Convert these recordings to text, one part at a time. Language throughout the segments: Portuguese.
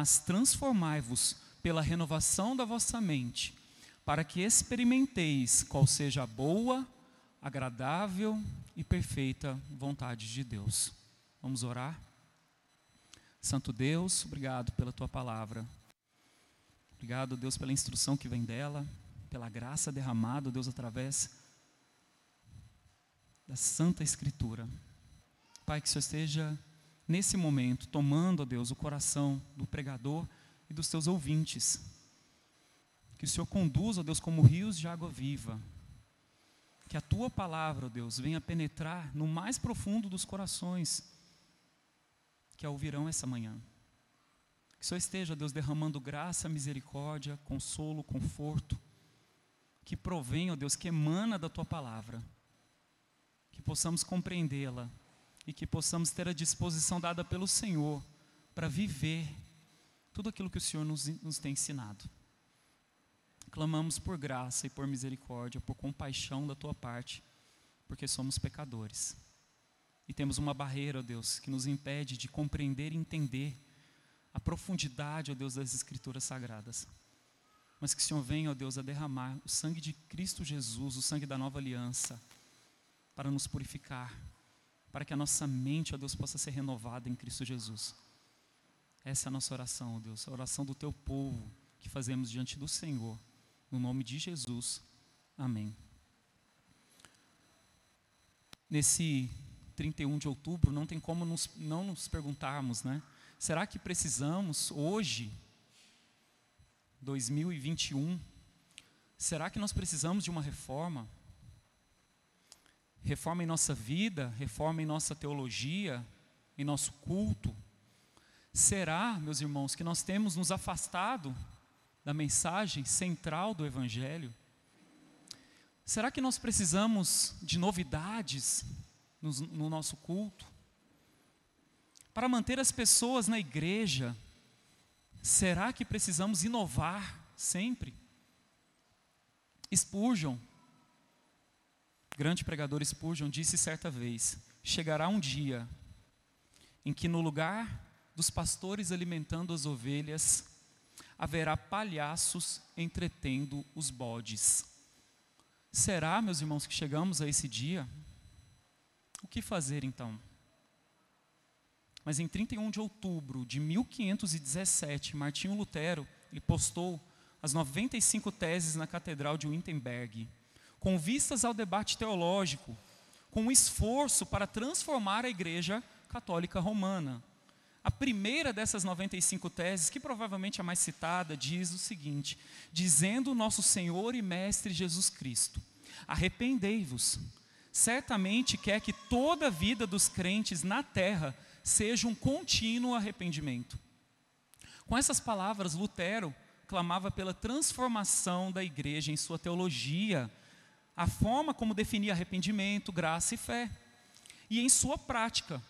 mas transformai-vos pela renovação da vossa mente, para que experimenteis qual seja a boa, agradável e perfeita vontade de Deus. Vamos orar? Santo Deus, obrigado pela tua palavra. Obrigado, Deus, pela instrução que vem dela, pela graça derramada, Deus, através da Santa Escritura. Pai, que o Senhor esteja nesse momento tomando, ó Deus, o coração do pregador e dos teus ouvintes. Que o Senhor conduza, ó Deus, como rios de água viva. Que a tua palavra, ó Deus, venha penetrar no mais profundo dos corações que a ouvirão essa manhã. Que o Senhor esteja, Deus, derramando graça, misericórdia, consolo, conforto, que provém, ó Deus, que emana da tua palavra, que possamos compreendê-la e que possamos ter a disposição dada pelo Senhor para viver tudo aquilo que o Senhor nos, nos tem ensinado. Clamamos por graça e por misericórdia, por compaixão da tua parte, porque somos pecadores. E temos uma barreira, ó Deus, que nos impede de compreender e entender a profundidade, ó Deus, das Escrituras Sagradas. Mas que o Senhor venha, ó Deus, a derramar o sangue de Cristo Jesus, o sangue da nova aliança, para nos purificar, para que a nossa mente, ó Deus, possa ser renovada em Cristo Jesus. Essa é a nossa oração, ó Deus, a oração do teu povo que fazemos diante do Senhor, no nome de Jesus. Amém. Nesse 31 de outubro, não tem como nos, não nos perguntarmos, né? Será que precisamos hoje, 2021, será que nós precisamos de uma reforma? Reforma em nossa vida, reforma em nossa teologia, em nosso culto? Será, meus irmãos, que nós temos nos afastado da mensagem central do Evangelho? Será que nós precisamos de novidades no, no nosso culto? Para manter as pessoas na igreja, será que precisamos inovar sempre? Spurgeon, grande pregador Spurgeon, disse certa vez: chegará um dia em que no lugar dos pastores alimentando as ovelhas, haverá palhaços entretendo os bodes. Será, meus irmãos, que chegamos a esse dia? O que fazer então? Mas em 31 de outubro de 1517, Martinho Lutero ele postou as 95 teses na Catedral de Wittenberg, com vistas ao debate teológico, com um esforço para transformar a Igreja Católica Romana. A primeira dessas 95 teses, que provavelmente é a mais citada, diz o seguinte: Dizendo nosso Senhor e Mestre Jesus Cristo, arrependei-vos. Certamente quer que toda a vida dos crentes na terra seja um contínuo arrependimento. Com essas palavras, Lutero clamava pela transformação da igreja em sua teologia, a forma como definia arrependimento, graça e fé, e em sua prática,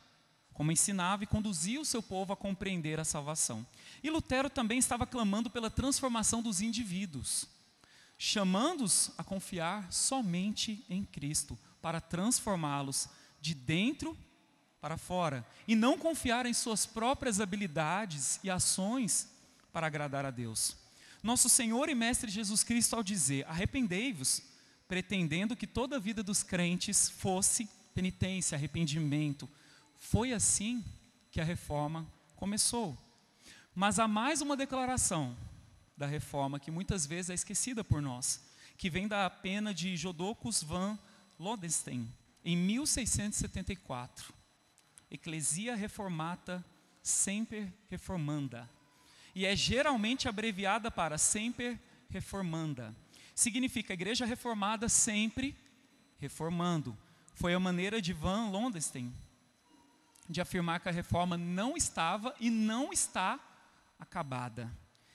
como ensinava e conduzia o seu povo a compreender a salvação. E Lutero também estava clamando pela transformação dos indivíduos, chamando-os a confiar somente em Cristo, para transformá-los de dentro para fora e não confiar em suas próprias habilidades e ações para agradar a Deus. Nosso Senhor e Mestre Jesus Cristo, ao dizer: arrependei-vos, pretendendo que toda a vida dos crentes fosse penitência, arrependimento, foi assim que a reforma começou. Mas há mais uma declaração da reforma que muitas vezes é esquecida por nós, que vem da pena de Jodocus van Lodenstein, em 1674. Ecclesia Reformata Semper Reformanda. E é geralmente abreviada para Semper Reformanda. Significa Igreja Reformada sempre reformando. Foi a maneira de Van Lodenstein de afirmar que a reforma não estava e não está acabada.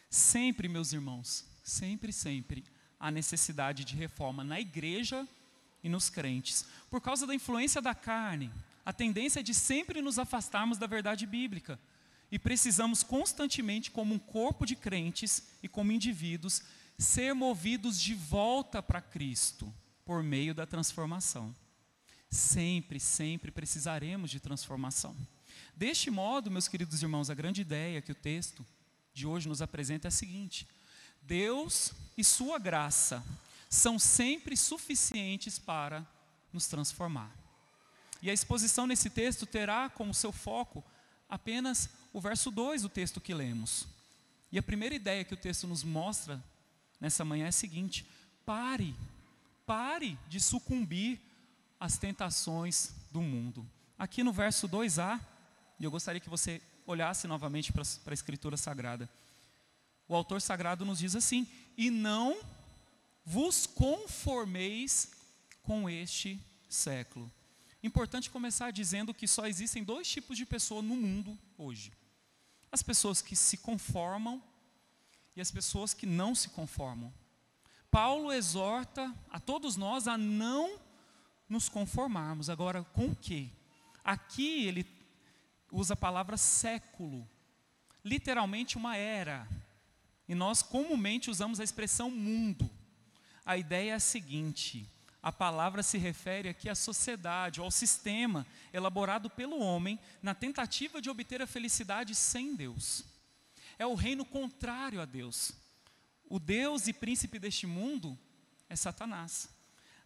Sempre, meus irmãos, sempre, sempre há necessidade de reforma na igreja e nos crentes. Por causa da influência da carne, a tendência é de sempre nos afastarmos da verdade bíblica. E precisamos constantemente, como um corpo de crentes e como indivíduos, ser movidos de volta para Cristo por meio da transformação. Sempre, sempre precisaremos de transformação. Deste modo, meus queridos irmãos, a grande ideia que o texto de hoje nos apresenta é a seguinte: Deus e Sua graça são sempre suficientes para nos transformar. E a exposição nesse texto terá como seu foco apenas o verso 2 do texto que lemos. E a primeira ideia que o texto nos mostra nessa manhã é a seguinte: pare, pare de sucumbir às tentações do mundo. Aqui no verso 2a, e eu gostaria que você olhasse novamente para a Escritura Sagrada. O autor sagrado nos diz assim: E não vos conformeis com este século. Importante começar dizendo que só existem dois tipos de pessoa no mundo hoje: as pessoas que se conformam e as pessoas que não se conformam. Paulo exorta a todos nós a não nos conformarmos. Agora, com o quê? Aqui ele usa a palavra século, literalmente uma era. E nós comumente usamos a expressão mundo. A ideia é a seguinte: a palavra se refere aqui à sociedade, ao sistema elaborado pelo homem na tentativa de obter a felicidade sem Deus. É o reino contrário a Deus. O Deus e príncipe deste mundo é Satanás.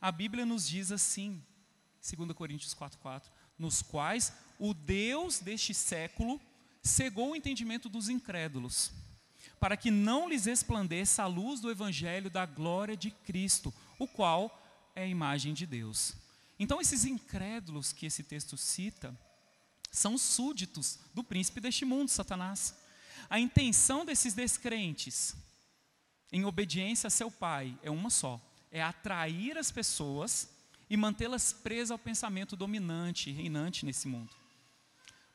A Bíblia nos diz assim, 2 Coríntios 4,4: nos quais o Deus deste século cegou o entendimento dos incrédulos para que não lhes resplandeça a luz do evangelho da glória de Cristo, o qual é a imagem de Deus. Então, esses incrédulos que esse texto cita são súditos do príncipe deste mundo, Satanás. A intenção desses descrentes, em obediência a seu pai, é uma só: é atrair as pessoas e mantê-las presas ao pensamento dominante, reinante nesse mundo.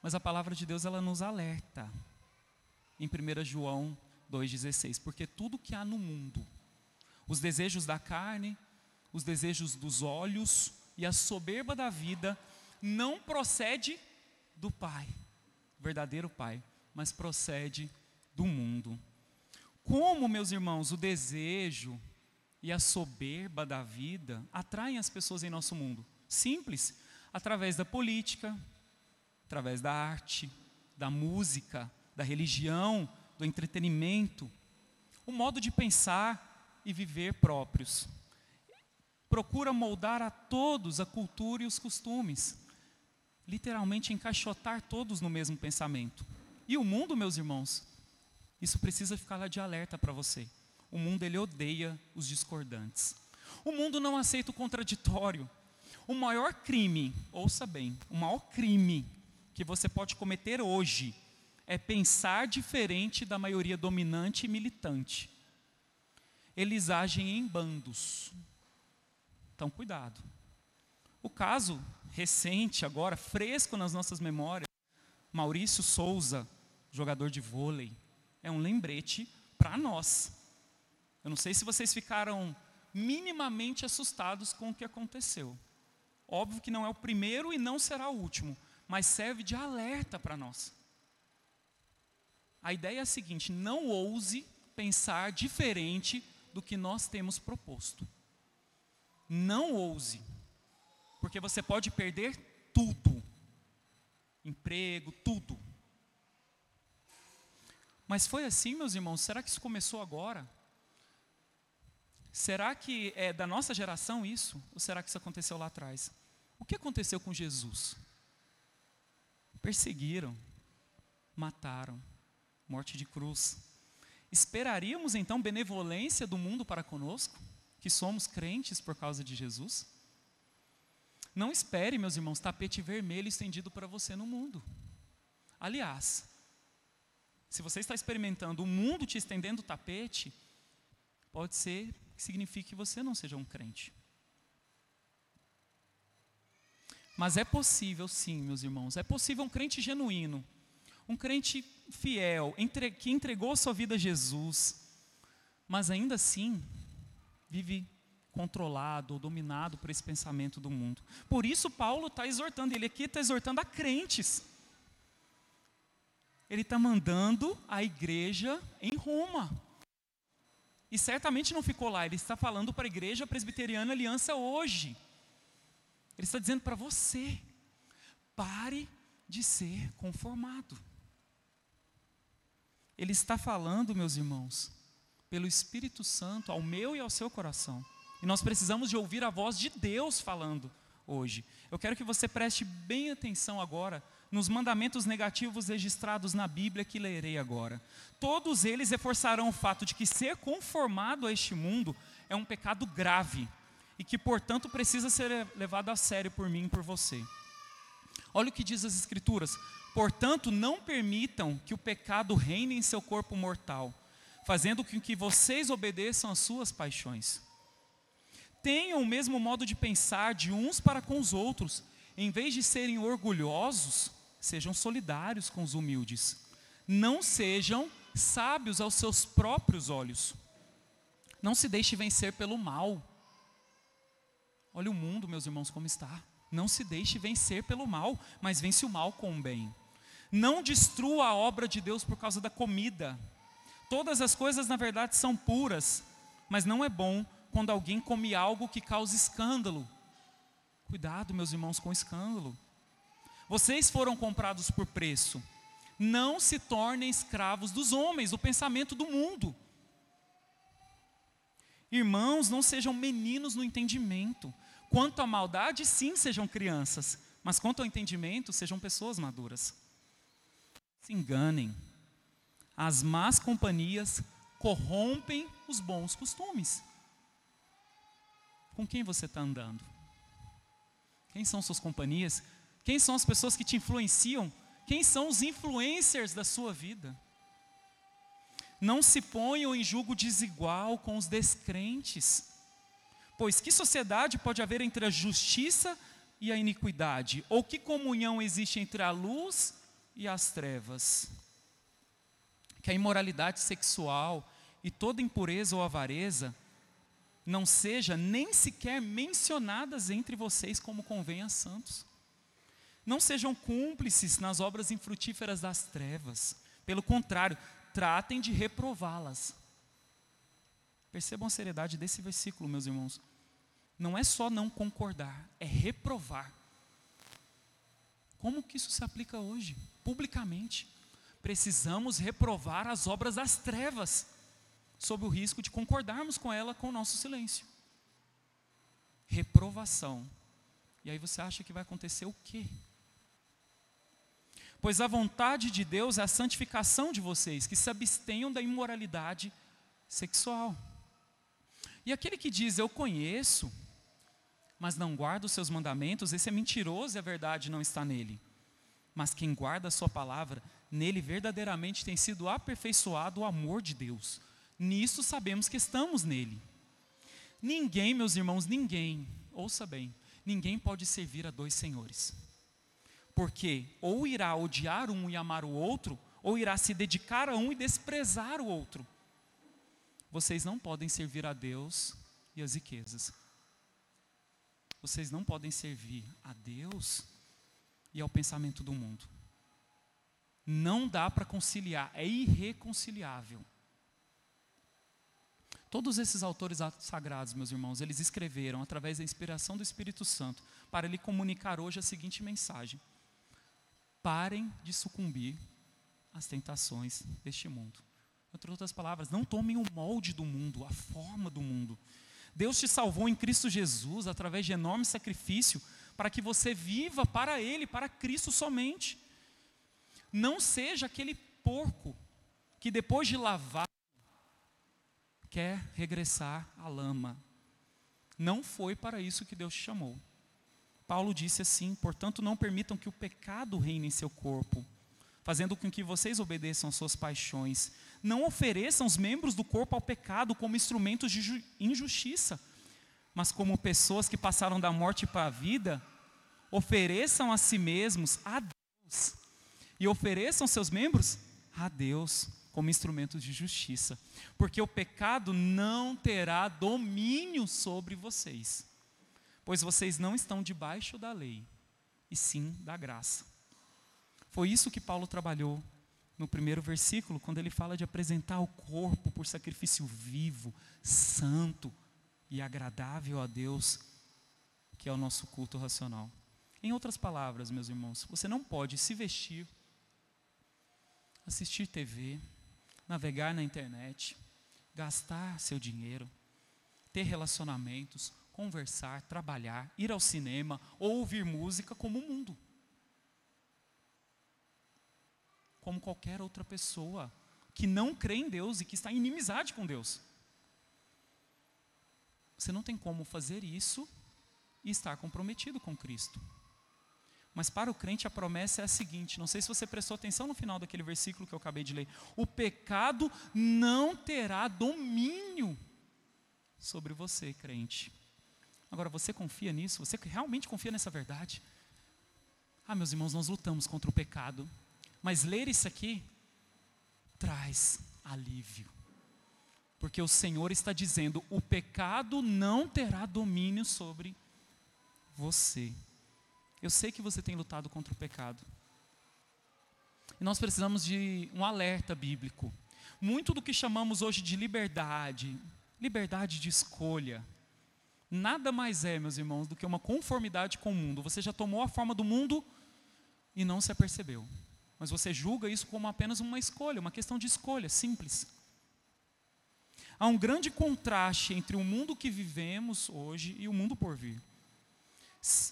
Mas a palavra de Deus ela nos alerta. Em 1 João 2,16. Porque tudo que há no mundo, os desejos da carne, os desejos dos olhos e a soberba da vida, não procede do Pai, verdadeiro Pai, mas procede do mundo. Como, meus irmãos, o desejo e a soberba da vida atraem as pessoas em nosso mundo? Simples, através da política, através da arte, da música, da religião, do entretenimento, o modo de pensar e viver próprios. Procura moldar a todos a cultura e os costumes, literalmente encaixotar todos no mesmo pensamento. E o mundo, meus irmãos, isso precisa ficar lá de alerta para você. O mundo ele odeia os discordantes. O mundo não aceita o contraditório. O maior crime, ouça bem, o maior crime que você pode cometer hoje é pensar diferente da maioria dominante e militante. Eles agem em bandos. Então, cuidado. O caso recente, agora, fresco nas nossas memórias, Maurício Souza, jogador de vôlei, é um lembrete para nós. Eu não sei se vocês ficaram minimamente assustados com o que aconteceu. Óbvio que não é o primeiro e não será o último, mas serve de alerta para nós. A ideia é a seguinte: não ouse pensar diferente do que nós temos proposto. Não ouse, porque você pode perder tudo emprego, tudo. Mas foi assim, meus irmãos? Será que isso começou agora? Será que é da nossa geração isso? Ou será que isso aconteceu lá atrás? O que aconteceu com Jesus? Perseguiram, mataram morte de cruz. Esperaríamos então benevolência do mundo para conosco, que somos crentes por causa de Jesus? Não espere, meus irmãos, tapete vermelho estendido para você no mundo. Aliás, se você está experimentando o mundo te estendendo o tapete, pode ser que signifique que você não seja um crente. Mas é possível, sim, meus irmãos, é possível um crente genuíno, um crente fiel, entre, que entregou sua vida a Jesus, mas ainda assim vive controlado ou dominado por esse pensamento do mundo. Por isso, Paulo está exortando, ele aqui está exortando a crentes. Ele está mandando a igreja em Roma. E certamente não ficou lá, ele está falando para a igreja presbiteriana aliança hoje. Ele está dizendo para você: pare de ser conformado. Ele está falando, meus irmãos, pelo Espírito Santo ao meu e ao seu coração. E nós precisamos de ouvir a voz de Deus falando hoje. Eu quero que você preste bem atenção agora nos mandamentos negativos registrados na Bíblia que lerei agora. Todos eles reforçarão o fato de que ser conformado a este mundo é um pecado grave e que, portanto, precisa ser levado a sério por mim e por você. Olha o que diz as Escrituras: portanto, não permitam que o pecado reine em seu corpo mortal, fazendo com que vocês obedeçam às suas paixões. Tenham o mesmo modo de pensar de uns para com os outros, em vez de serem orgulhosos, sejam solidários com os humildes. Não sejam sábios aos seus próprios olhos. Não se deixe vencer pelo mal. Olha o mundo, meus irmãos, como está. Não se deixe vencer pelo mal, mas vence o mal com o bem. Não destrua a obra de Deus por causa da comida. Todas as coisas, na verdade, são puras, mas não é bom quando alguém come algo que causa escândalo. Cuidado, meus irmãos, com escândalo. Vocês foram comprados por preço. Não se tornem escravos dos homens, do pensamento do mundo. Irmãos, não sejam meninos no entendimento. Quanto à maldade, sim, sejam crianças. Mas quanto ao entendimento, sejam pessoas maduras. Se enganem. As más companhias corrompem os bons costumes. Com quem você está andando? Quem são suas companhias? Quem são as pessoas que te influenciam? Quem são os influencers da sua vida? Não se ponham em julgo desigual com os descrentes. Pois que sociedade pode haver entre a justiça e a iniquidade? Ou que comunhão existe entre a luz e as trevas? Que a imoralidade sexual e toda impureza ou avareza não seja nem sequer mencionadas entre vocês como convém a santos. Não sejam cúmplices nas obras infrutíferas das trevas. Pelo contrário, tratem de reprová-las. Percebam a seriedade desse versículo, meus irmãos. Não é só não concordar, é reprovar. Como que isso se aplica hoje? Publicamente. Precisamos reprovar as obras das trevas, sob o risco de concordarmos com ela com o nosso silêncio. Reprovação. E aí você acha que vai acontecer o quê? Pois a vontade de Deus é a santificação de vocês, que se abstenham da imoralidade sexual. E aquele que diz, eu conheço, mas não guarda os seus mandamentos, esse é mentiroso e a verdade não está nele. Mas quem guarda a sua palavra, nele verdadeiramente tem sido aperfeiçoado o amor de Deus. Nisso sabemos que estamos nele. Ninguém, meus irmãos, ninguém, ouça bem, ninguém pode servir a dois senhores. Porque ou irá odiar um e amar o outro, ou irá se dedicar a um e desprezar o outro. Vocês não podem servir a Deus e as riquezas. Vocês não podem servir a Deus e ao pensamento do mundo. Não dá para conciliar, é irreconciliável. Todos esses autores sagrados, meus irmãos, eles escreveram através da inspiração do Espírito Santo para lhe comunicar hoje a seguinte mensagem: Parem de sucumbir às tentações deste mundo. Entre outras palavras, não tomem o molde do mundo, a forma do mundo. Deus te salvou em Cristo Jesus através de enorme sacrifício para que você viva para Ele, para Cristo somente. Não seja aquele porco que depois de lavar quer regressar à lama. Não foi para isso que Deus te chamou. Paulo disse assim: portanto, não permitam que o pecado reine em seu corpo, fazendo com que vocês obedeçam às suas paixões. Não ofereçam os membros do corpo ao pecado como instrumentos de injustiça, mas como pessoas que passaram da morte para a vida, ofereçam a si mesmos a Deus e ofereçam seus membros a Deus como instrumentos de justiça, porque o pecado não terá domínio sobre vocês pois vocês não estão debaixo da lei, e sim da graça. Foi isso que Paulo trabalhou no primeiro versículo, quando ele fala de apresentar o corpo por sacrifício vivo, santo e agradável a Deus, que é o nosso culto racional. Em outras palavras, meus irmãos, você não pode se vestir, assistir TV, navegar na internet, gastar seu dinheiro, ter relacionamentos, conversar, trabalhar, ir ao cinema ou ouvir música como o mundo. Como qualquer outra pessoa que não crê em Deus e que está em inimizade com Deus. Você não tem como fazer isso e estar comprometido com Cristo. Mas para o crente a promessa é a seguinte: não sei se você prestou atenção no final daquele versículo que eu acabei de ler. O pecado não terá domínio sobre você, crente. Agora, você confia nisso? Você realmente confia nessa verdade? Ah, meus irmãos, nós lutamos contra o pecado. Mas ler isso aqui traz alívio. Porque o Senhor está dizendo: o pecado não terá domínio sobre você. Eu sei que você tem lutado contra o pecado. E nós precisamos de um alerta bíblico. Muito do que chamamos hoje de liberdade, liberdade de escolha, nada mais é, meus irmãos, do que uma conformidade com o mundo. Você já tomou a forma do mundo e não se apercebeu. Mas você julga isso como apenas uma escolha, uma questão de escolha, simples. Há um grande contraste entre o mundo que vivemos hoje e o mundo por vir.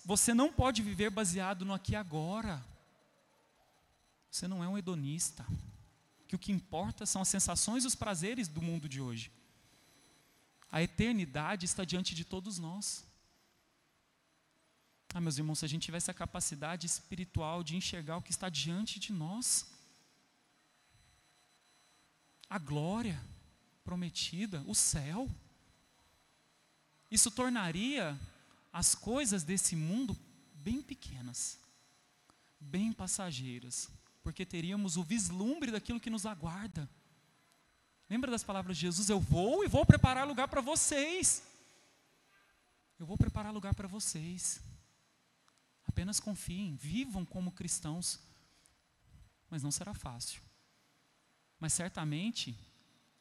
Você não pode viver baseado no aqui e agora. Você não é um hedonista. Que o que importa são as sensações e os prazeres do mundo de hoje. A eternidade está diante de todos nós. Ah, meus irmãos, se a gente tivesse a capacidade espiritual de enxergar o que está diante de nós, a glória prometida, o céu, isso tornaria as coisas desse mundo bem pequenas, bem passageiras, porque teríamos o vislumbre daquilo que nos aguarda. Lembra das palavras de Jesus? Eu vou e vou preparar lugar para vocês. Eu vou preparar lugar para vocês. Apenas confiem, vivam como cristãos. Mas não será fácil. Mas certamente,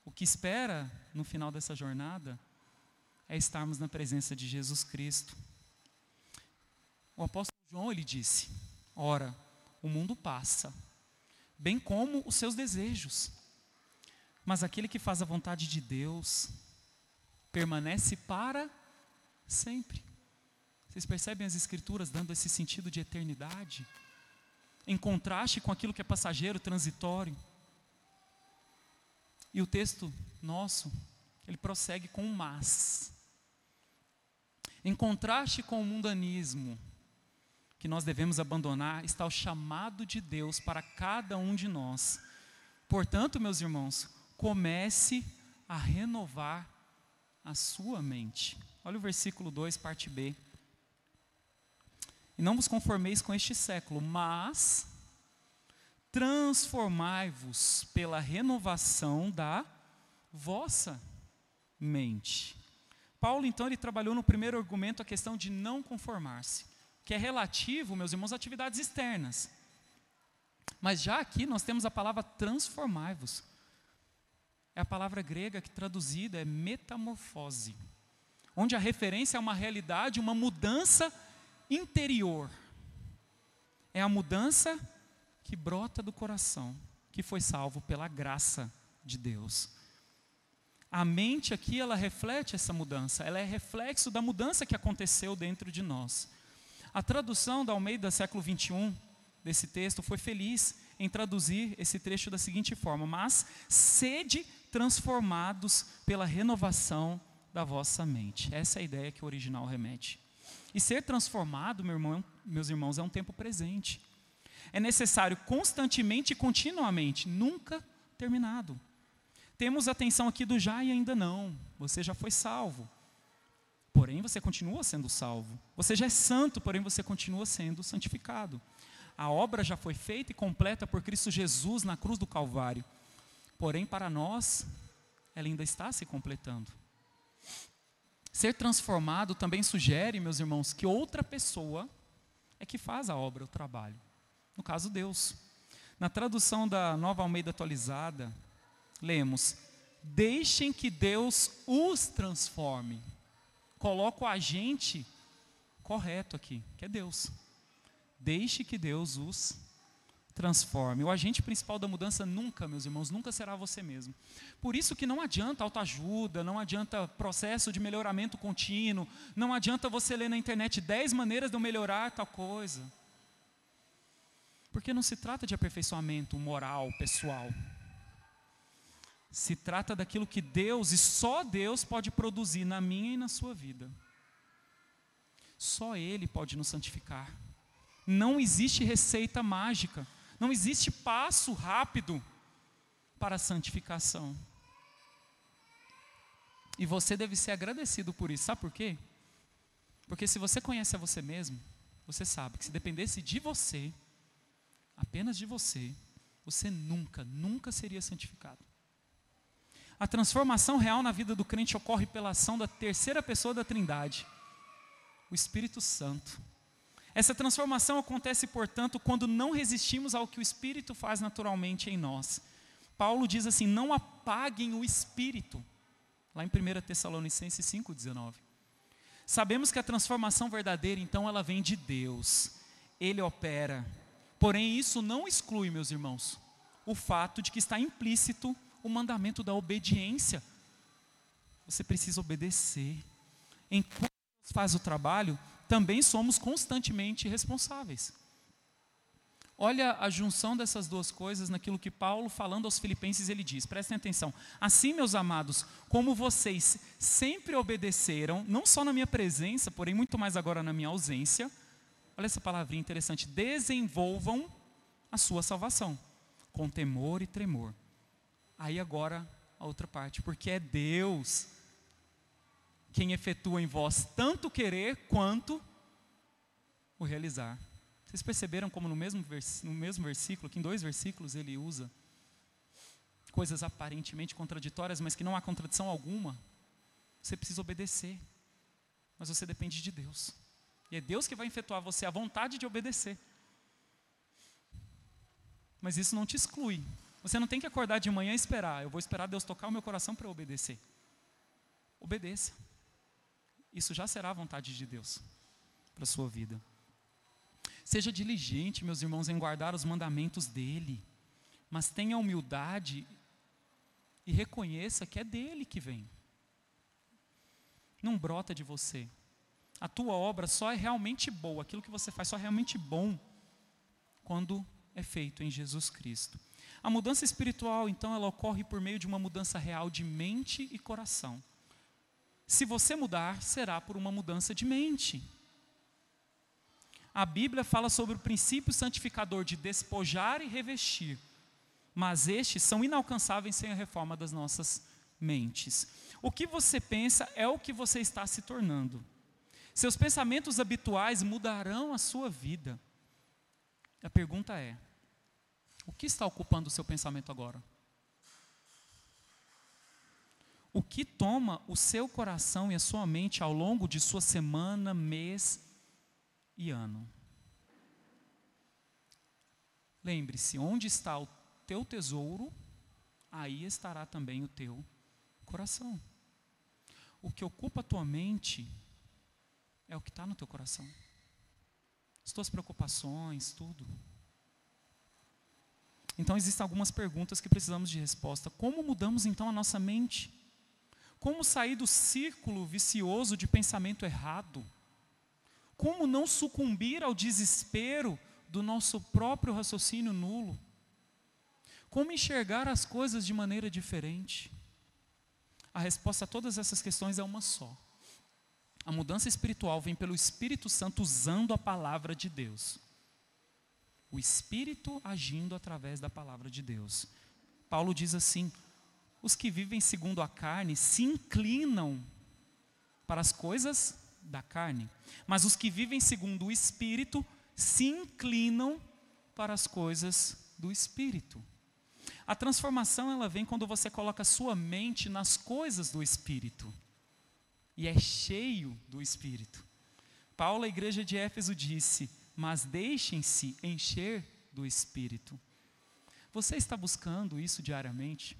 o que espera no final dessa jornada é estarmos na presença de Jesus Cristo. O apóstolo João ele disse: Ora, o mundo passa, bem como os seus desejos, mas aquele que faz a vontade de Deus permanece para sempre. Vocês percebem as Escrituras dando esse sentido de eternidade? Em contraste com aquilo que é passageiro, transitório. E o texto nosso, ele prossegue com um mas. Em contraste com o mundanismo que nós devemos abandonar, está o chamado de Deus para cada um de nós. Portanto, meus irmãos, comece a renovar a sua mente. Olha o versículo 2, parte B. E não vos conformeis com este século, mas transformai-vos pela renovação da vossa mente Paulo, então, ele trabalhou no primeiro argumento a questão de não conformar-se, que é relativo, meus irmãos, a atividades externas. Mas já aqui nós temos a palavra transformai-vos. É a palavra grega que traduzida é metamorfose, onde a referência é uma realidade, uma mudança interior. É a mudança que brota do coração, que foi salvo pela graça de Deus. A mente aqui, ela reflete essa mudança, ela é reflexo da mudança que aconteceu dentro de nós. A tradução da Almeida século 21 desse texto foi feliz em traduzir esse trecho da seguinte forma: Mas sede transformados pela renovação da vossa mente. Essa é a ideia que o original remete. E ser transformado, meu irmão, meus irmãos, é um tempo presente. É necessário constantemente e continuamente, nunca terminado temos atenção aqui do já e ainda não. Você já foi salvo. Porém, você continua sendo salvo. Você já é santo, porém você continua sendo santificado. A obra já foi feita e completa por Cristo Jesus na cruz do Calvário. Porém, para nós, ela ainda está se completando. Ser transformado também sugere, meus irmãos, que outra pessoa é que faz a obra, o trabalho. No caso, Deus. Na tradução da Nova Almeida Atualizada, lemos: Deixem que Deus os transforme. Coloco o agente correto aqui, que é Deus. Deixe que Deus os transforme. O agente principal da mudança nunca, meus irmãos, nunca será você mesmo. Por isso que não adianta autoajuda, não adianta processo de melhoramento contínuo, não adianta você ler na internet 10 maneiras de eu melhorar tal coisa. Porque não se trata de aperfeiçoamento moral, pessoal. Se trata daquilo que Deus e só Deus pode produzir na minha e na sua vida. Só Ele pode nos santificar. Não existe receita mágica. Não existe passo rápido para a santificação. E você deve ser agradecido por isso. Sabe por quê? Porque se você conhece a você mesmo, você sabe que se dependesse de você, apenas de você, você nunca, nunca seria santificado. A transformação real na vida do crente ocorre pela ação da terceira pessoa da Trindade, o Espírito Santo. Essa transformação acontece, portanto, quando não resistimos ao que o Espírito faz naturalmente em nós. Paulo diz assim: não apaguem o Espírito, lá em 1 Tessalonicenses 5,19. Sabemos que a transformação verdadeira, então, ela vem de Deus, Ele opera. Porém, isso não exclui, meus irmãos, o fato de que está implícito o mandamento da obediência. Você precisa obedecer. Enquanto Deus faz o trabalho, também somos constantemente responsáveis. Olha a junção dessas duas coisas naquilo que Paulo, falando aos Filipenses, ele diz: prestem atenção. Assim, meus amados, como vocês sempre obedeceram, não só na minha presença, porém muito mais agora na minha ausência, olha essa palavrinha interessante: desenvolvam a sua salvação com temor e tremor. Aí agora a outra parte, porque é Deus quem efetua em vós tanto querer quanto o realizar. Vocês perceberam como no mesmo, no mesmo versículo, que em dois versículos ele usa coisas aparentemente contraditórias, mas que não há contradição alguma. Você precisa obedecer, mas você depende de Deus. E é Deus que vai efetuar você a vontade de obedecer. Mas isso não te exclui. Você não tem que acordar de manhã e esperar. Eu vou esperar Deus tocar o meu coração para obedecer. Obedeça isso já será a vontade de Deus para a sua vida. Seja diligente, meus irmãos, em guardar os mandamentos dele, mas tenha humildade e reconheça que é dele que vem. Não brota de você. A tua obra só é realmente boa, aquilo que você faz só é realmente bom quando é feito em Jesus Cristo. A mudança espiritual, então, ela ocorre por meio de uma mudança real de mente e coração. Se você mudar, será por uma mudança de mente. A Bíblia fala sobre o princípio santificador de despojar e revestir, mas estes são inalcançáveis sem a reforma das nossas mentes. O que você pensa é o que você está se tornando. Seus pensamentos habituais mudarão a sua vida. A pergunta é: o que está ocupando o seu pensamento agora? O que toma o seu coração e a sua mente ao longo de sua semana, mês e ano. Lembre-se, onde está o teu tesouro, aí estará também o teu coração. O que ocupa a tua mente é o que está no teu coração. As tuas preocupações, tudo. Então existem algumas perguntas que precisamos de resposta. Como mudamos então a nossa mente? Como sair do círculo vicioso de pensamento errado? Como não sucumbir ao desespero do nosso próprio raciocínio nulo? Como enxergar as coisas de maneira diferente? A resposta a todas essas questões é uma só. A mudança espiritual vem pelo Espírito Santo usando a palavra de Deus. O Espírito agindo através da palavra de Deus. Paulo diz assim: os que vivem segundo a carne se inclinam para as coisas da carne, mas os que vivem segundo o Espírito se inclinam para as coisas do Espírito. A transformação ela vem quando você coloca sua mente nas coisas do Espírito e é cheio do Espírito. Paulo, a igreja de Éfeso, disse: Mas deixem-se encher do Espírito. Você está buscando isso diariamente?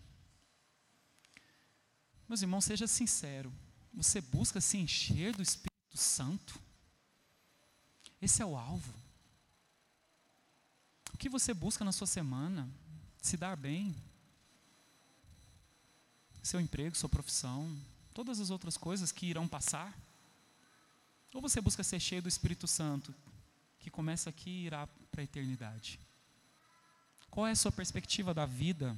Meus irmãos, seja sincero. Você busca se encher do Espírito Santo? Esse é o alvo. O que você busca na sua semana? Se dar bem? Seu emprego, sua profissão, todas as outras coisas que irão passar? Ou você busca ser cheio do Espírito Santo, que começa aqui e irá para a eternidade? Qual é a sua perspectiva da vida?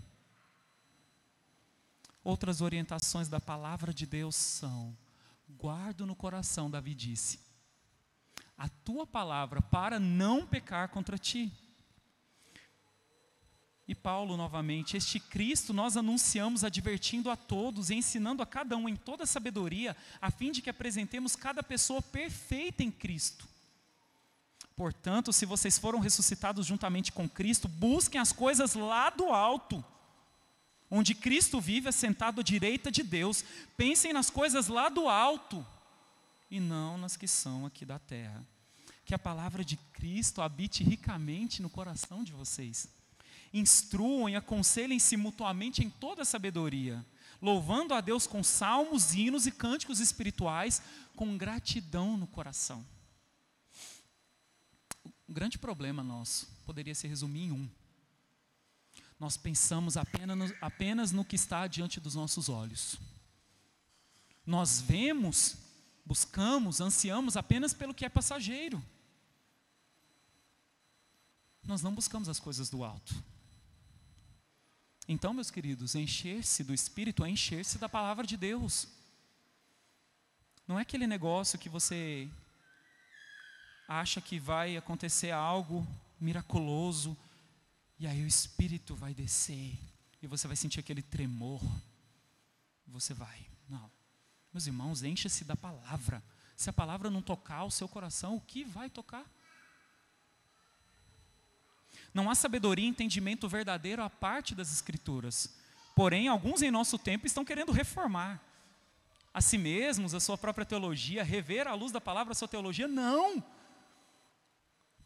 Outras orientações da palavra de Deus são: guardo no coração, Davi disse, a tua palavra para não pecar contra ti. E Paulo, novamente, este Cristo nós anunciamos advertindo a todos ensinando a cada um em toda sabedoria, a fim de que apresentemos cada pessoa perfeita em Cristo. Portanto, se vocês foram ressuscitados juntamente com Cristo, busquem as coisas lá do alto, onde Cristo vive assentado à direita de Deus. Pensem nas coisas lá do alto e não nas que são aqui da terra. Que a palavra de Cristo habite ricamente no coração de vocês instruam e aconselhem-se mutuamente em toda sabedoria, louvando a Deus com salmos, hinos e cânticos espirituais, com gratidão no coração. O grande problema nosso poderia se resumir em um. Nós pensamos apenas no, apenas no que está diante dos nossos olhos. Nós vemos, buscamos, ansiamos apenas pelo que é passageiro. Nós não buscamos as coisas do alto. Então, meus queridos, encher-se do Espírito é encher-se da palavra de Deus. Não é aquele negócio que você acha que vai acontecer algo miraculoso e aí o Espírito vai descer e você vai sentir aquele tremor. Você vai. Não. Meus irmãos, encha-se da palavra. Se a palavra não tocar o seu coração, o que vai tocar? Não há sabedoria e entendimento verdadeiro à parte das Escrituras. Porém, alguns em nosso tempo estão querendo reformar a si mesmos, a sua própria teologia, rever à luz da palavra a sua teologia. Não!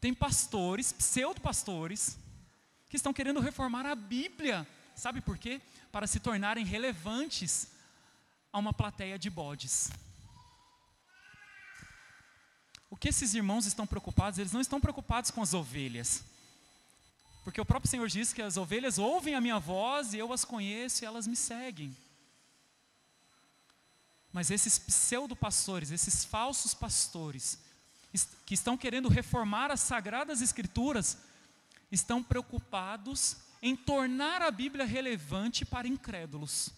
Tem pastores, pseudo-pastores, que estão querendo reformar a Bíblia. Sabe por quê? Para se tornarem relevantes a uma plateia de bodes. O que esses irmãos estão preocupados? Eles não estão preocupados com as ovelhas. Porque o próprio Senhor diz que as ovelhas ouvem a minha voz e eu as conheço e elas me seguem. Mas esses pseudo-pastores, esses falsos pastores, que estão querendo reformar as sagradas escrituras, estão preocupados em tornar a Bíblia relevante para incrédulos,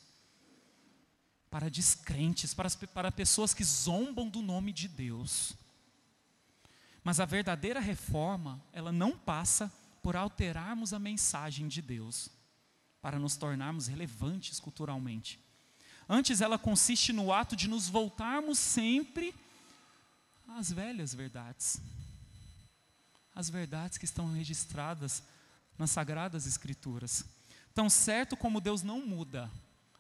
para descrentes, para, para pessoas que zombam do nome de Deus. Mas a verdadeira reforma, ela não passa por alterarmos a mensagem de Deus, para nos tornarmos relevantes culturalmente. Antes, ela consiste no ato de nos voltarmos sempre às velhas verdades, as verdades que estão registradas nas Sagradas Escrituras. Tão certo como Deus não muda,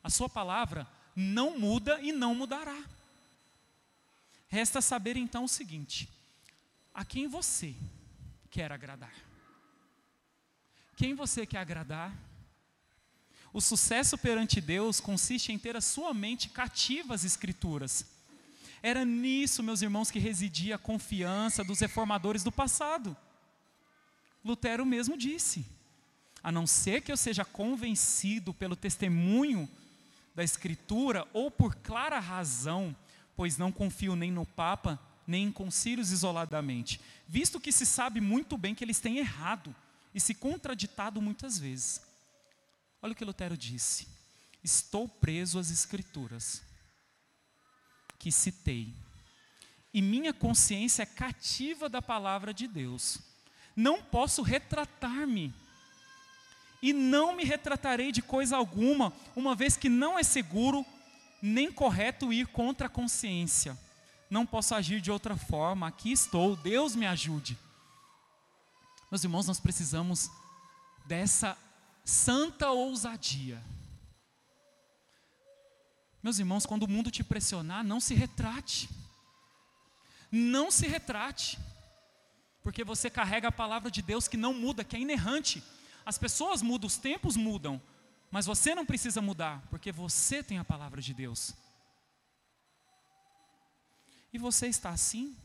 a Sua palavra não muda e não mudará. Resta saber então o seguinte: a quem você quer agradar? Quem você quer agradar? O sucesso perante Deus consiste em ter a sua mente cativa às Escrituras. Era nisso, meus irmãos, que residia a confiança dos reformadores do passado. Lutero mesmo disse: a não ser que eu seja convencido pelo testemunho da Escritura ou por clara razão, pois não confio nem no Papa, nem em concílios isoladamente, visto que se sabe muito bem que eles têm errado e se contraditado muitas vezes. Olha o que Lutero disse: Estou preso às Escrituras que citei, e minha consciência é cativa da palavra de Deus. Não posso retratar-me, e não me retratarei de coisa alguma, uma vez que não é seguro nem correto ir contra a consciência. Não posso agir de outra forma, aqui estou, Deus me ajude. Meus irmãos, nós precisamos dessa santa ousadia. Meus irmãos, quando o mundo te pressionar, não se retrate. Não se retrate. Porque você carrega a palavra de Deus que não muda, que é inerrante. As pessoas mudam, os tempos mudam, mas você não precisa mudar, porque você tem a palavra de Deus. E você está assim?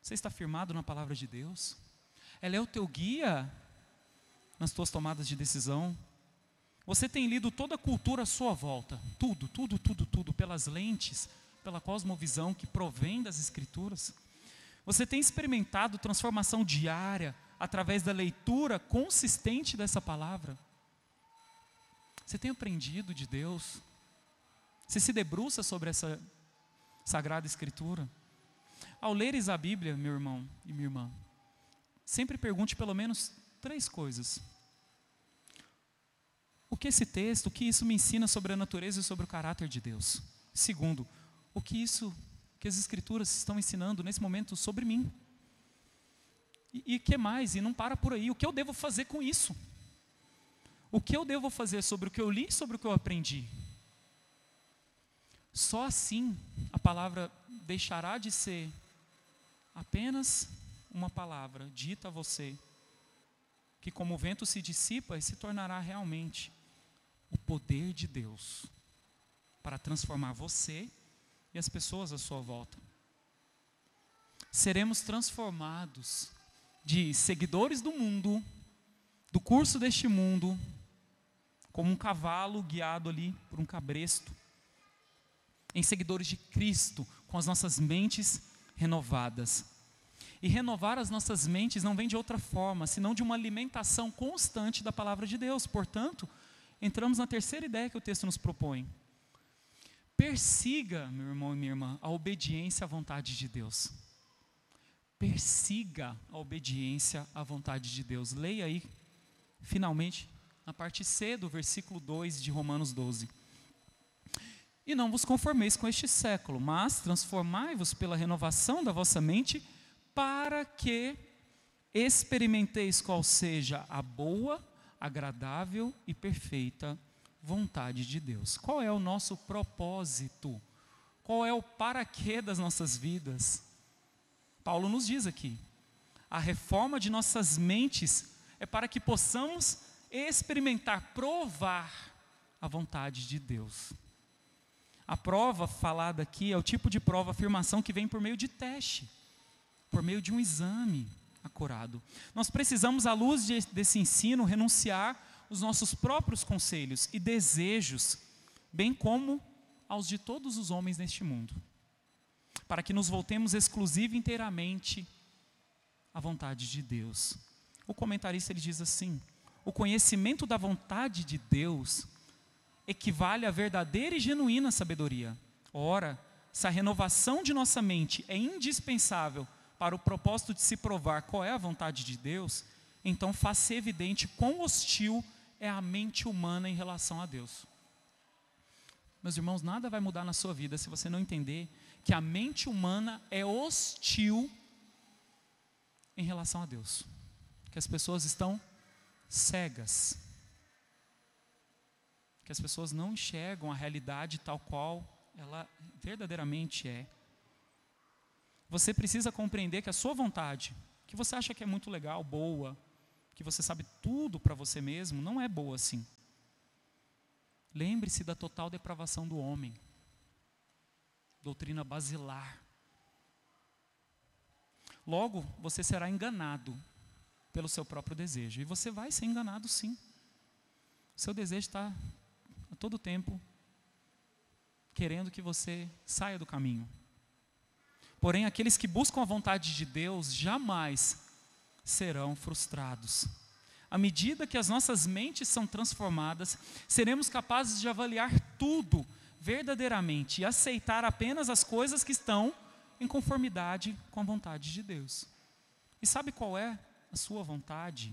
Você está firmado na palavra de Deus? Ela é o teu guia nas tuas tomadas de decisão? Você tem lido toda a cultura à sua volta, tudo, tudo, tudo, tudo, pelas lentes, pela cosmovisão que provém das Escrituras? Você tem experimentado transformação diária através da leitura consistente dessa palavra? Você tem aprendido de Deus? Você se debruça sobre essa sagrada Escritura? Ao leres a Bíblia, meu irmão e minha irmã, sempre pergunte pelo menos três coisas. O que esse texto, o que isso me ensina sobre a natureza e sobre o caráter de Deus? Segundo, o que isso, que as Escrituras estão ensinando nesse momento sobre mim? E o que mais? E não para por aí. O que eu devo fazer com isso? O que eu devo fazer sobre o que eu li, sobre o que eu aprendi? Só assim a palavra deixará de ser apenas uma palavra dita a você, que como o vento se dissipa se tornará realmente o poder de Deus para transformar você e as pessoas à sua volta. Seremos transformados de seguidores do mundo, do curso deste mundo, como um cavalo guiado ali por um cabresto, em seguidores de Cristo, com as nossas mentes renovadas. E renovar as nossas mentes não vem de outra forma, senão de uma alimentação constante da palavra de Deus. Portanto, entramos na terceira ideia que o texto nos propõe. Persiga, meu irmão e minha irmã, a obediência à vontade de Deus. Persiga a obediência à vontade de Deus. Leia aí, finalmente, na parte C do versículo 2 de Romanos 12. E não vos conformeis com este século, mas transformai-vos pela renovação da vossa mente, para que experimenteis qual seja a boa, agradável e perfeita vontade de Deus. Qual é o nosso propósito? Qual é o para quê das nossas vidas? Paulo nos diz aqui: a reforma de nossas mentes é para que possamos experimentar, provar a vontade de Deus. A prova falada aqui é o tipo de prova, afirmação que vem por meio de teste, por meio de um exame acurado. Nós precisamos, à luz de, desse ensino, renunciar os nossos próprios conselhos e desejos, bem como aos de todos os homens neste mundo, para que nos voltemos exclusiva e inteiramente à vontade de Deus. O comentarista ele diz assim: o conhecimento da vontade de Deus equivale à verdadeira e genuína sabedoria. Ora, se a renovação de nossa mente é indispensável para o propósito de se provar qual é a vontade de Deus, então faça evidente quão hostil é a mente humana em relação a Deus. Meus irmãos, nada vai mudar na sua vida se você não entender que a mente humana é hostil em relação a Deus. Que as pessoas estão cegas. Que as pessoas não enxergam a realidade tal qual ela verdadeiramente é. Você precisa compreender que a sua vontade, que você acha que é muito legal, boa, que você sabe tudo para você mesmo, não é boa assim. Lembre-se da total depravação do homem. Doutrina basilar. Logo, você será enganado pelo seu próprio desejo. E você vai ser enganado sim. O seu desejo está a todo tempo querendo que você saia do caminho. Porém, aqueles que buscam a vontade de Deus jamais serão frustrados. À medida que as nossas mentes são transformadas, seremos capazes de avaliar tudo verdadeiramente e aceitar apenas as coisas que estão em conformidade com a vontade de Deus. E sabe qual é a sua vontade?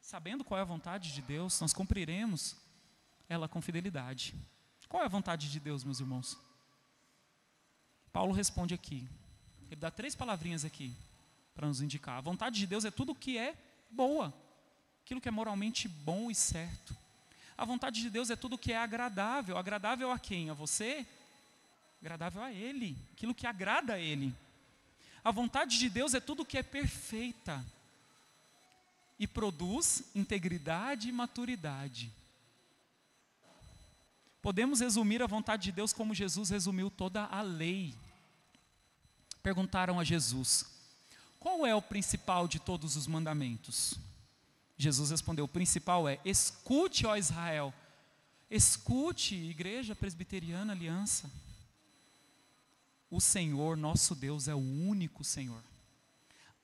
Sabendo qual é a vontade de Deus, nós cumpriremos ela com fidelidade. Qual é a vontade de Deus, meus irmãos? Paulo responde aqui. Ele dá três palavrinhas aqui para nos indicar. A vontade de Deus é tudo que é boa, aquilo que é moralmente bom e certo. A vontade de Deus é tudo que é agradável. Agradável a quem? A você? Agradável a Ele, aquilo que agrada a Ele. A vontade de Deus é tudo que é perfeita e produz integridade e maturidade. Podemos resumir a vontade de Deus como Jesus resumiu toda a lei. Perguntaram a Jesus: qual é o principal de todos os mandamentos? Jesus respondeu: o principal é: escute, ó Israel, escute, igreja presbiteriana aliança. O Senhor, nosso Deus, é o único Senhor.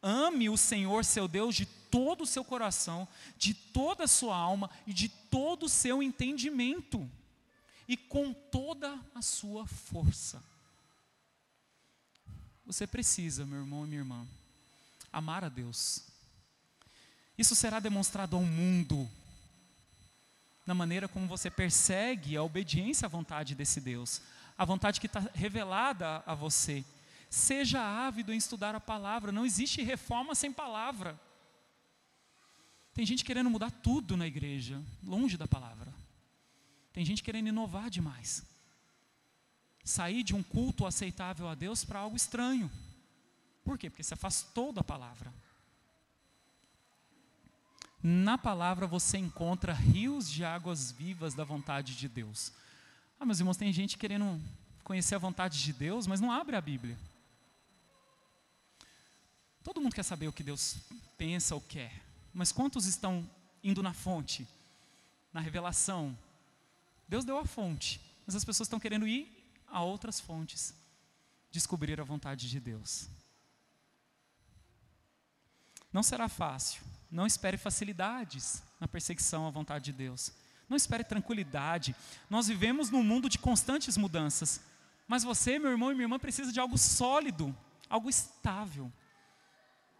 Ame o Senhor, seu Deus, de todo o seu coração, de toda a sua alma e de todo o seu entendimento, e com toda a sua força. Você precisa, meu irmão e minha irmã, amar a Deus. Isso será demonstrado ao mundo, na maneira como você persegue a obediência à vontade desse Deus, a vontade que está revelada a você. Seja ávido em estudar a palavra, não existe reforma sem palavra. Tem gente querendo mudar tudo na igreja, longe da palavra. Tem gente querendo inovar demais sair de um culto aceitável a Deus para algo estranho. Por quê? Porque se afastou da palavra. Na palavra você encontra rios de águas vivas da vontade de Deus. Ah, meus irmãos, tem gente querendo conhecer a vontade de Deus, mas não abre a Bíblia. Todo mundo quer saber o que Deus pensa ou quer, mas quantos estão indo na fonte, na revelação? Deus deu a fonte, mas as pessoas estão querendo ir a outras fontes, descobrir a vontade de Deus. Não será fácil. Não espere facilidades na perseguição à vontade de Deus. Não espere tranquilidade. Nós vivemos num mundo de constantes mudanças. Mas você, meu irmão e minha irmã, precisa de algo sólido, algo estável.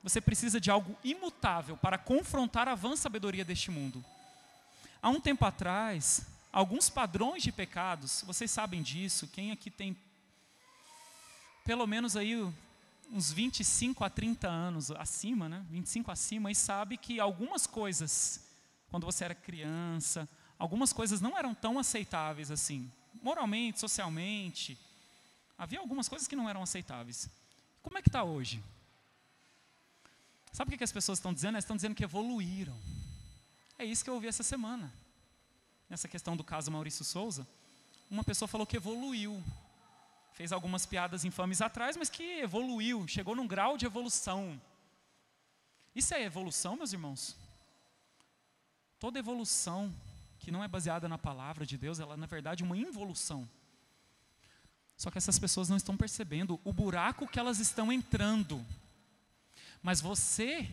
Você precisa de algo imutável para confrontar a vã sabedoria deste mundo. Há um tempo atrás, alguns padrões de pecados, vocês sabem disso, quem aqui tem pelo menos aí uns 25 a 30 anos acima, né? 25 acima, e sabe que algumas coisas, quando você era criança, algumas coisas não eram tão aceitáveis assim, moralmente, socialmente. Havia algumas coisas que não eram aceitáveis. Como é que está hoje? Sabe o que as pessoas estão dizendo? Elas estão dizendo que evoluíram. É isso que eu ouvi essa semana nessa questão do caso Maurício Souza, uma pessoa falou que evoluiu. Fez algumas piadas infames atrás, mas que evoluiu, chegou num grau de evolução. Isso é evolução, meus irmãos? Toda evolução que não é baseada na palavra de Deus, ela é, na verdade, uma involução. Só que essas pessoas não estão percebendo o buraco que elas estão entrando. Mas você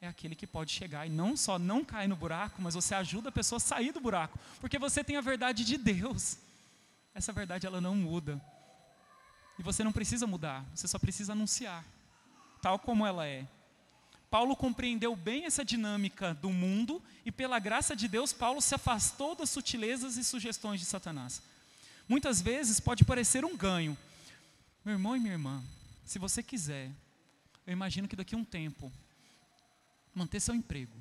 é aquele que pode chegar e não só não cair no buraco, mas você ajuda a pessoa a sair do buraco, porque você tem a verdade de Deus. Essa verdade ela não muda. E você não precisa mudar, você só precisa anunciar, tal como ela é. Paulo compreendeu bem essa dinâmica do mundo e pela graça de Deus, Paulo se afastou das sutilezas e sugestões de Satanás. Muitas vezes pode parecer um ganho. Meu irmão e minha irmã, se você quiser, eu imagino que daqui a um tempo manter seu emprego.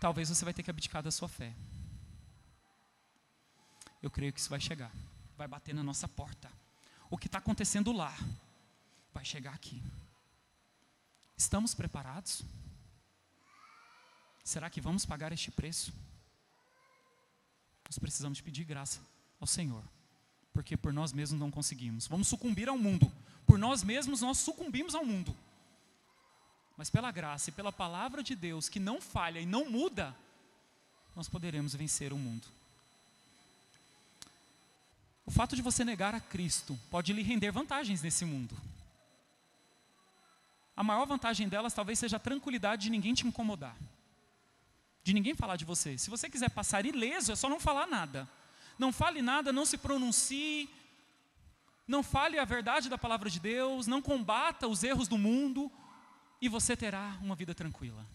Talvez você vai ter que abdicar da sua fé. Eu creio que isso vai chegar, vai bater na nossa porta. O que está acontecendo lá vai chegar aqui. Estamos preparados? Será que vamos pagar este preço? Nós precisamos pedir graça ao Senhor, porque por nós mesmos não conseguimos. Vamos sucumbir ao mundo. Por nós mesmos nós sucumbimos ao mundo. Mas pela graça e pela palavra de Deus, que não falha e não muda, nós poderemos vencer o mundo. O fato de você negar a Cristo pode lhe render vantagens nesse mundo. A maior vantagem delas talvez seja a tranquilidade de ninguém te incomodar, de ninguém falar de você. Se você quiser passar ileso, é só não falar nada. Não fale nada, não se pronuncie, não fale a verdade da palavra de Deus, não combata os erros do mundo, e você terá uma vida tranquila.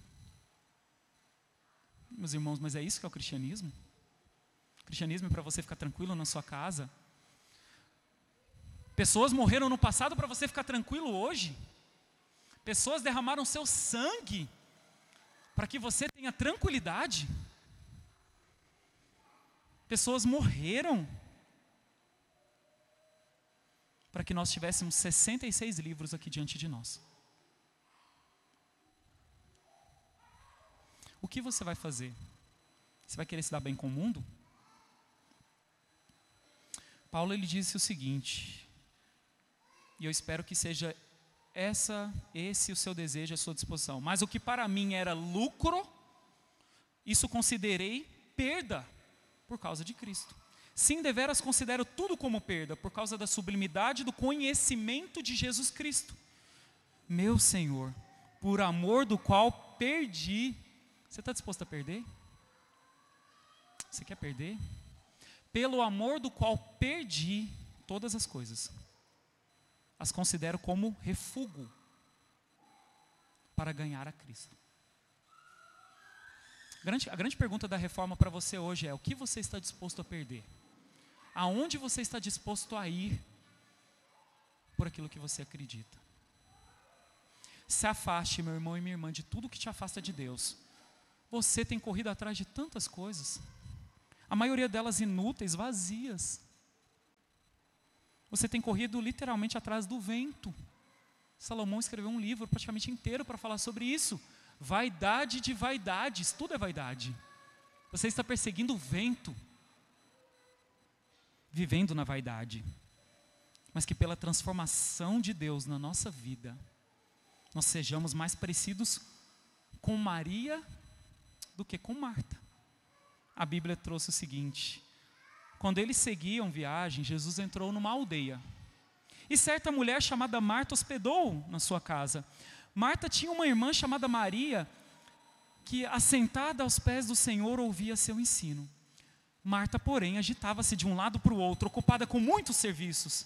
Meus irmãos, mas é isso que é o cristianismo? O cristianismo é para você ficar tranquilo na sua casa. Pessoas morreram no passado para você ficar tranquilo hoje. Pessoas derramaram seu sangue para que você tenha tranquilidade. Pessoas morreram para que nós tivéssemos 66 livros aqui diante de nós. o que você vai fazer? Você vai querer se dar bem com o mundo? Paulo ele disse o seguinte, e eu espero que seja essa, esse o seu desejo, a sua disposição. Mas o que para mim era lucro, isso considerei perda por causa de Cristo. Sim, deveras considero tudo como perda por causa da sublimidade do conhecimento de Jesus Cristo. Meu Senhor, por amor do qual perdi. Você está disposto a perder? Você quer perder? Pelo amor do qual perdi todas as coisas, as considero como refúgio para ganhar a Cristo. A grande pergunta da reforma para você hoje é: o que você está disposto a perder? Aonde você está disposto a ir por aquilo que você acredita? Se afaste, meu irmão e minha irmã, de tudo que te afasta de Deus. Você tem corrido atrás de tantas coisas, a maioria delas inúteis, vazias. Você tem corrido literalmente atrás do vento. Salomão escreveu um livro praticamente inteiro para falar sobre isso. Vaidade de vaidades, tudo é vaidade. Você está perseguindo o vento, vivendo na vaidade. Mas que pela transformação de Deus na nossa vida, nós sejamos mais parecidos com Maria do que com Marta. A Bíblia trouxe o seguinte: quando eles seguiam viagem, Jesus entrou numa aldeia. E certa mulher chamada Marta hospedou na sua casa. Marta tinha uma irmã chamada Maria, que assentada aos pés do Senhor ouvia seu ensino. Marta, porém, agitava-se de um lado para o outro, ocupada com muitos serviços.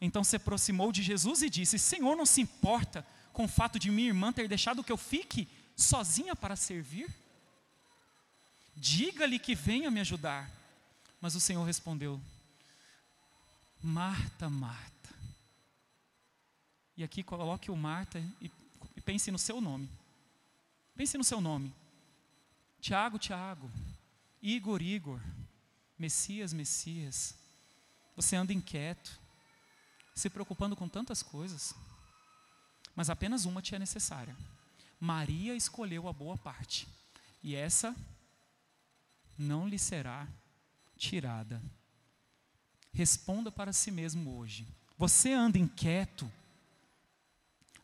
Então se aproximou de Jesus e disse: Senhor, não se importa com o fato de minha irmã ter deixado que eu fique sozinha para servir? Diga-lhe que venha me ajudar. Mas o Senhor respondeu: Marta, Marta. E aqui coloque o Marta e, e pense no seu nome. Pense no seu nome. Tiago, Tiago. Igor, Igor. Messias, Messias. Você anda inquieto, se preocupando com tantas coisas, mas apenas uma te é necessária. Maria escolheu a boa parte, e essa não lhe será tirada. Responda para si mesmo hoje. Você anda inquieto,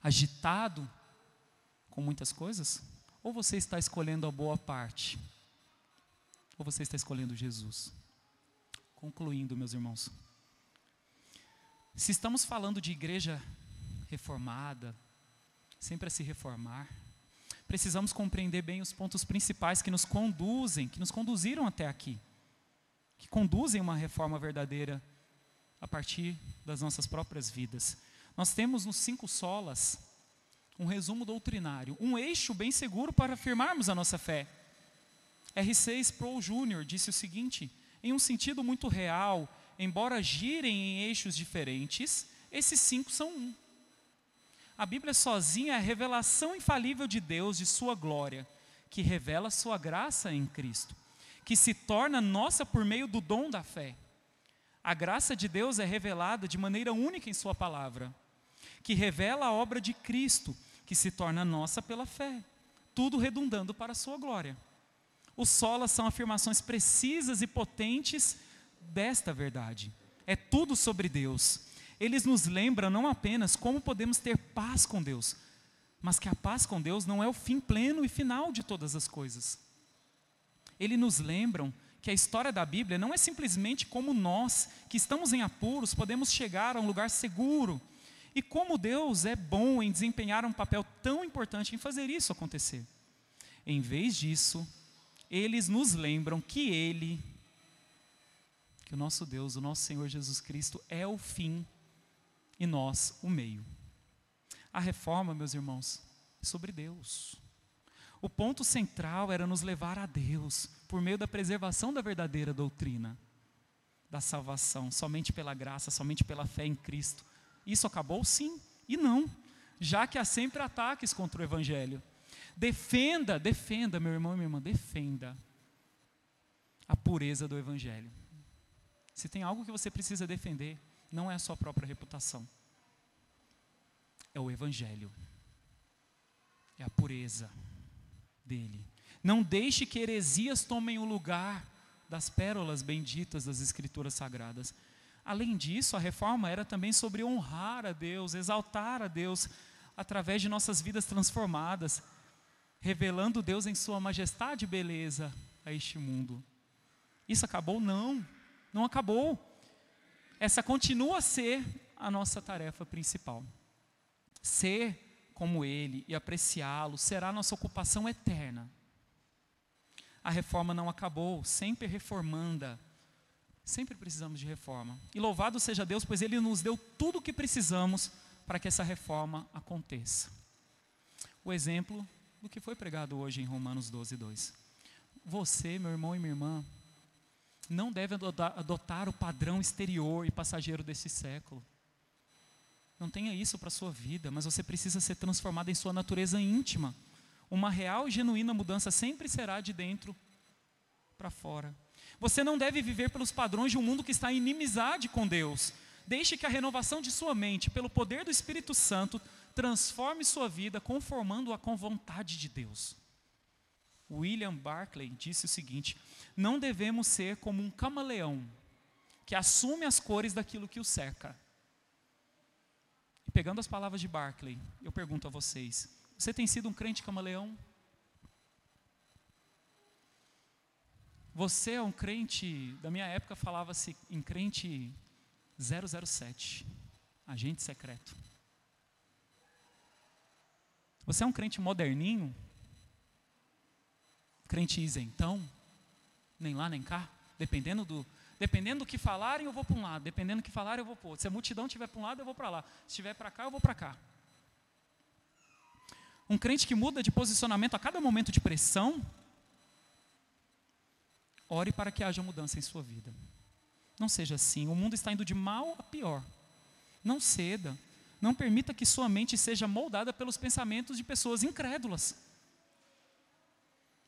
agitado com muitas coisas? Ou você está escolhendo a boa parte? Ou você está escolhendo Jesus? Concluindo, meus irmãos. Se estamos falando de igreja reformada, sempre a se reformar, precisamos compreender bem os pontos principais que nos conduzem, que nos conduziram até aqui, que conduzem uma reforma verdadeira a partir das nossas próprias vidas. Nós temos nos cinco solas um resumo doutrinário, um eixo bem seguro para afirmarmos a nossa fé. R6 Sproul Jr. disse o seguinte: em um sentido muito real, embora girem em eixos diferentes, esses cinco são um. A Bíblia sozinha é a revelação infalível de Deus, de Sua glória, que revela Sua graça em Cristo, que se torna nossa por meio do dom da fé. A graça de Deus é revelada de maneira única em Sua palavra que revela a obra de Cristo, que se torna nossa pela fé, tudo redundando para a sua glória. Os solas são afirmações precisas e potentes desta verdade. É tudo sobre Deus. Eles nos lembram não apenas como podemos ter paz com Deus, mas que a paz com Deus não é o fim pleno e final de todas as coisas. Eles nos lembram que a história da Bíblia não é simplesmente como nós, que estamos em apuros, podemos chegar a um lugar seguro, e como Deus é bom em desempenhar um papel tão importante em fazer isso acontecer. Em vez disso, eles nos lembram que Ele, que o nosso Deus, o nosso Senhor Jesus Cristo, é o fim e nós o meio. A reforma, meus irmãos, é sobre Deus. O ponto central era nos levar a Deus por meio da preservação da verdadeira doutrina da salvação, somente pela graça, somente pela fé em Cristo isso acabou? Sim e não, já que há sempre ataques contra o Evangelho. Defenda, defenda, meu irmão e minha irmã, defenda a pureza do Evangelho. Se tem algo que você precisa defender, não é a sua própria reputação, é o Evangelho, é a pureza dele. Não deixe que heresias tomem o lugar das pérolas benditas das Escrituras Sagradas. Além disso, a reforma era também sobre honrar a Deus, exaltar a Deus através de nossas vidas transformadas, revelando Deus em sua majestade e beleza a este mundo. Isso acabou? Não, não acabou. Essa continua a ser a nossa tarefa principal. Ser como Ele e apreciá-lo será nossa ocupação eterna. A reforma não acabou, sempre reformanda. Sempre precisamos de reforma. E louvado seja Deus, pois Ele nos deu tudo o que precisamos para que essa reforma aconteça. O exemplo do que foi pregado hoje em Romanos 12, 2. Você, meu irmão e minha irmã, não deve adotar o padrão exterior e passageiro desse século. Não tenha isso para a sua vida, mas você precisa ser transformado em sua natureza íntima. Uma real e genuína mudança sempre será de dentro para fora. Você não deve viver pelos padrões de um mundo que está em inimizade com Deus. Deixe que a renovação de sua mente, pelo poder do Espírito Santo, transforme sua vida conformando-a com vontade de Deus. William Barclay disse o seguinte: Não devemos ser como um camaleão que assume as cores daquilo que o cerca. Pegando as palavras de Barclay, eu pergunto a vocês: você tem sido um crente camaleão? Você é um crente, da minha época falava-se em crente 007, agente secreto. Você é um crente moderninho? Crente isentão? Nem lá nem cá? Dependendo do, dependendo do que falarem, eu vou para um lado. Dependendo do que falarem, eu vou para outro. Se a multidão estiver para um lado, eu vou para lá. Se estiver para cá, eu vou para cá. Um crente que muda de posicionamento a cada momento de pressão, Ore para que haja mudança em sua vida. Não seja assim. O mundo está indo de mal a pior. Não ceda. Não permita que sua mente seja moldada pelos pensamentos de pessoas incrédulas.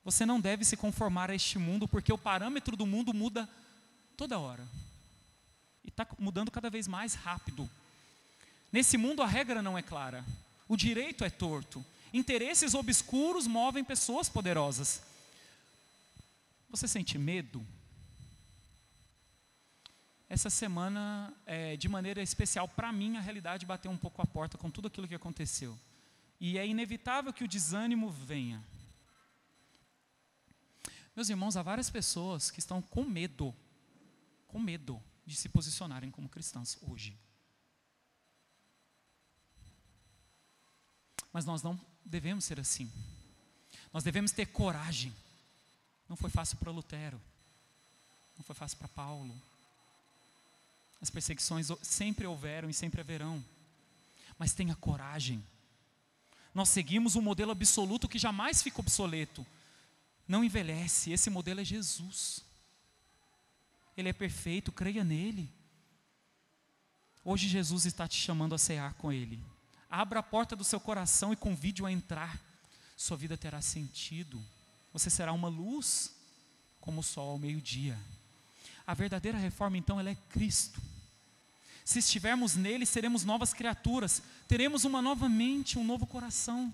Você não deve se conformar a este mundo, porque o parâmetro do mundo muda toda hora. E está mudando cada vez mais rápido. Nesse mundo a regra não é clara. O direito é torto. Interesses obscuros movem pessoas poderosas. Você sente medo? Essa semana, é, de maneira especial, para mim, a realidade bateu um pouco a porta com tudo aquilo que aconteceu. E é inevitável que o desânimo venha. Meus irmãos, há várias pessoas que estão com medo, com medo de se posicionarem como cristãs hoje. Mas nós não devemos ser assim. Nós devemos ter coragem não foi fácil para Lutero. Não foi fácil para Paulo. As perseguições sempre houveram e sempre haverão. Mas tenha coragem. Nós seguimos um modelo absoluto que jamais fica obsoleto. Não envelhece. Esse modelo é Jesus. Ele é perfeito, creia nele. Hoje Jesus está te chamando a cear com Ele. Abra a porta do seu coração e convide-o a entrar. Sua vida terá sentido. Você será uma luz como o sol ao meio-dia. A verdadeira reforma, então, ela é Cristo. Se estivermos nele, seremos novas criaturas, teremos uma nova mente, um novo coração,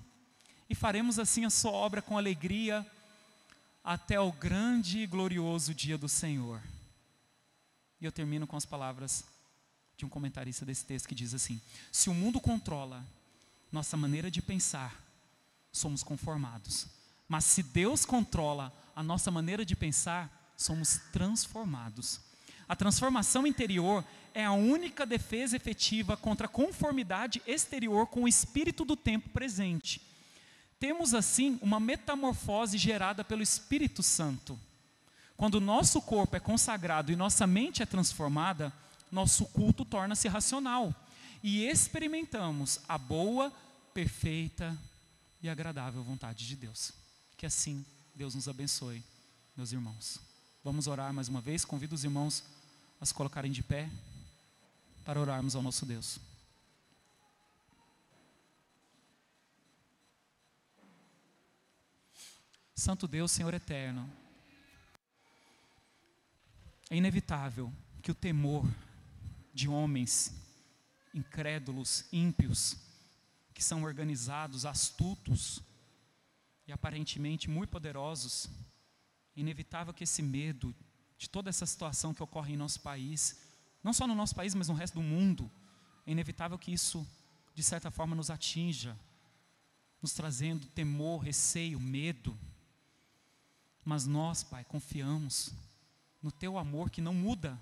e faremos assim a sua obra com alegria até o grande e glorioso dia do Senhor. E eu termino com as palavras de um comentarista desse texto que diz assim: Se o mundo controla nossa maneira de pensar, somos conformados mas se Deus controla a nossa maneira de pensar, somos transformados. A transformação interior é a única defesa efetiva contra a conformidade exterior com o espírito do tempo presente. Temos assim uma metamorfose gerada pelo Espírito Santo. Quando nosso corpo é consagrado e nossa mente é transformada, nosso culto torna-se racional e experimentamos a boa, perfeita e agradável vontade de Deus. Que assim Deus nos abençoe, meus irmãos. Vamos orar mais uma vez. Convido os irmãos a se colocarem de pé para orarmos ao nosso Deus. Santo Deus, Senhor eterno, é inevitável que o temor de homens incrédulos, ímpios, que são organizados, astutos, e aparentemente muito poderosos, é inevitável que esse medo de toda essa situação que ocorre em nosso país não só no nosso país, mas no resto do mundo, é inevitável que isso, de certa forma, nos atinja, nos trazendo temor, receio, medo. Mas nós, Pai, confiamos no Teu amor que não muda,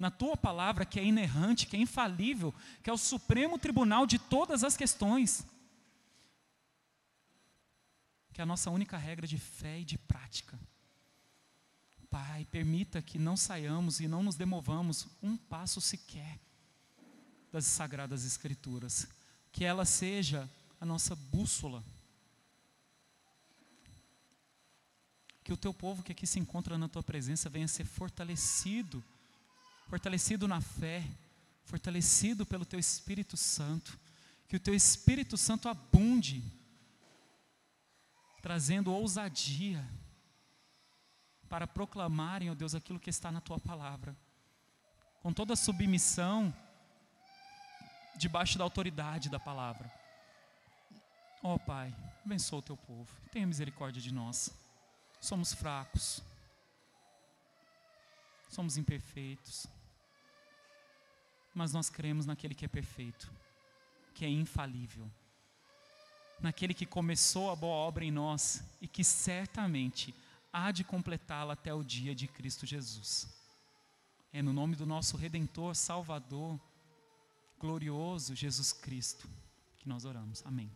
na Tua palavra que é inerrante, que é infalível, que é o supremo tribunal de todas as questões. Que é a nossa única regra de fé e de prática. Pai, permita que não saiamos e não nos demovamos um passo sequer das sagradas Escrituras. Que ela seja a nossa bússola. Que o teu povo que aqui se encontra na tua presença venha ser fortalecido, fortalecido na fé, fortalecido pelo teu Espírito Santo. Que o teu Espírito Santo abunde, trazendo ousadia para proclamarem, ó Deus, aquilo que está na tua palavra. Com toda a submissão, debaixo da autoridade da palavra. Ó oh, Pai, abençoa o teu povo, tenha misericórdia de nós. Somos fracos, somos imperfeitos, mas nós cremos naquele que é perfeito, que é infalível, naquele que começou a boa obra em nós e que certamente há de completá-la até o dia de Cristo Jesus. É no nome do nosso Redentor, Salvador, glorioso Jesus Cristo, que nós oramos. Amém.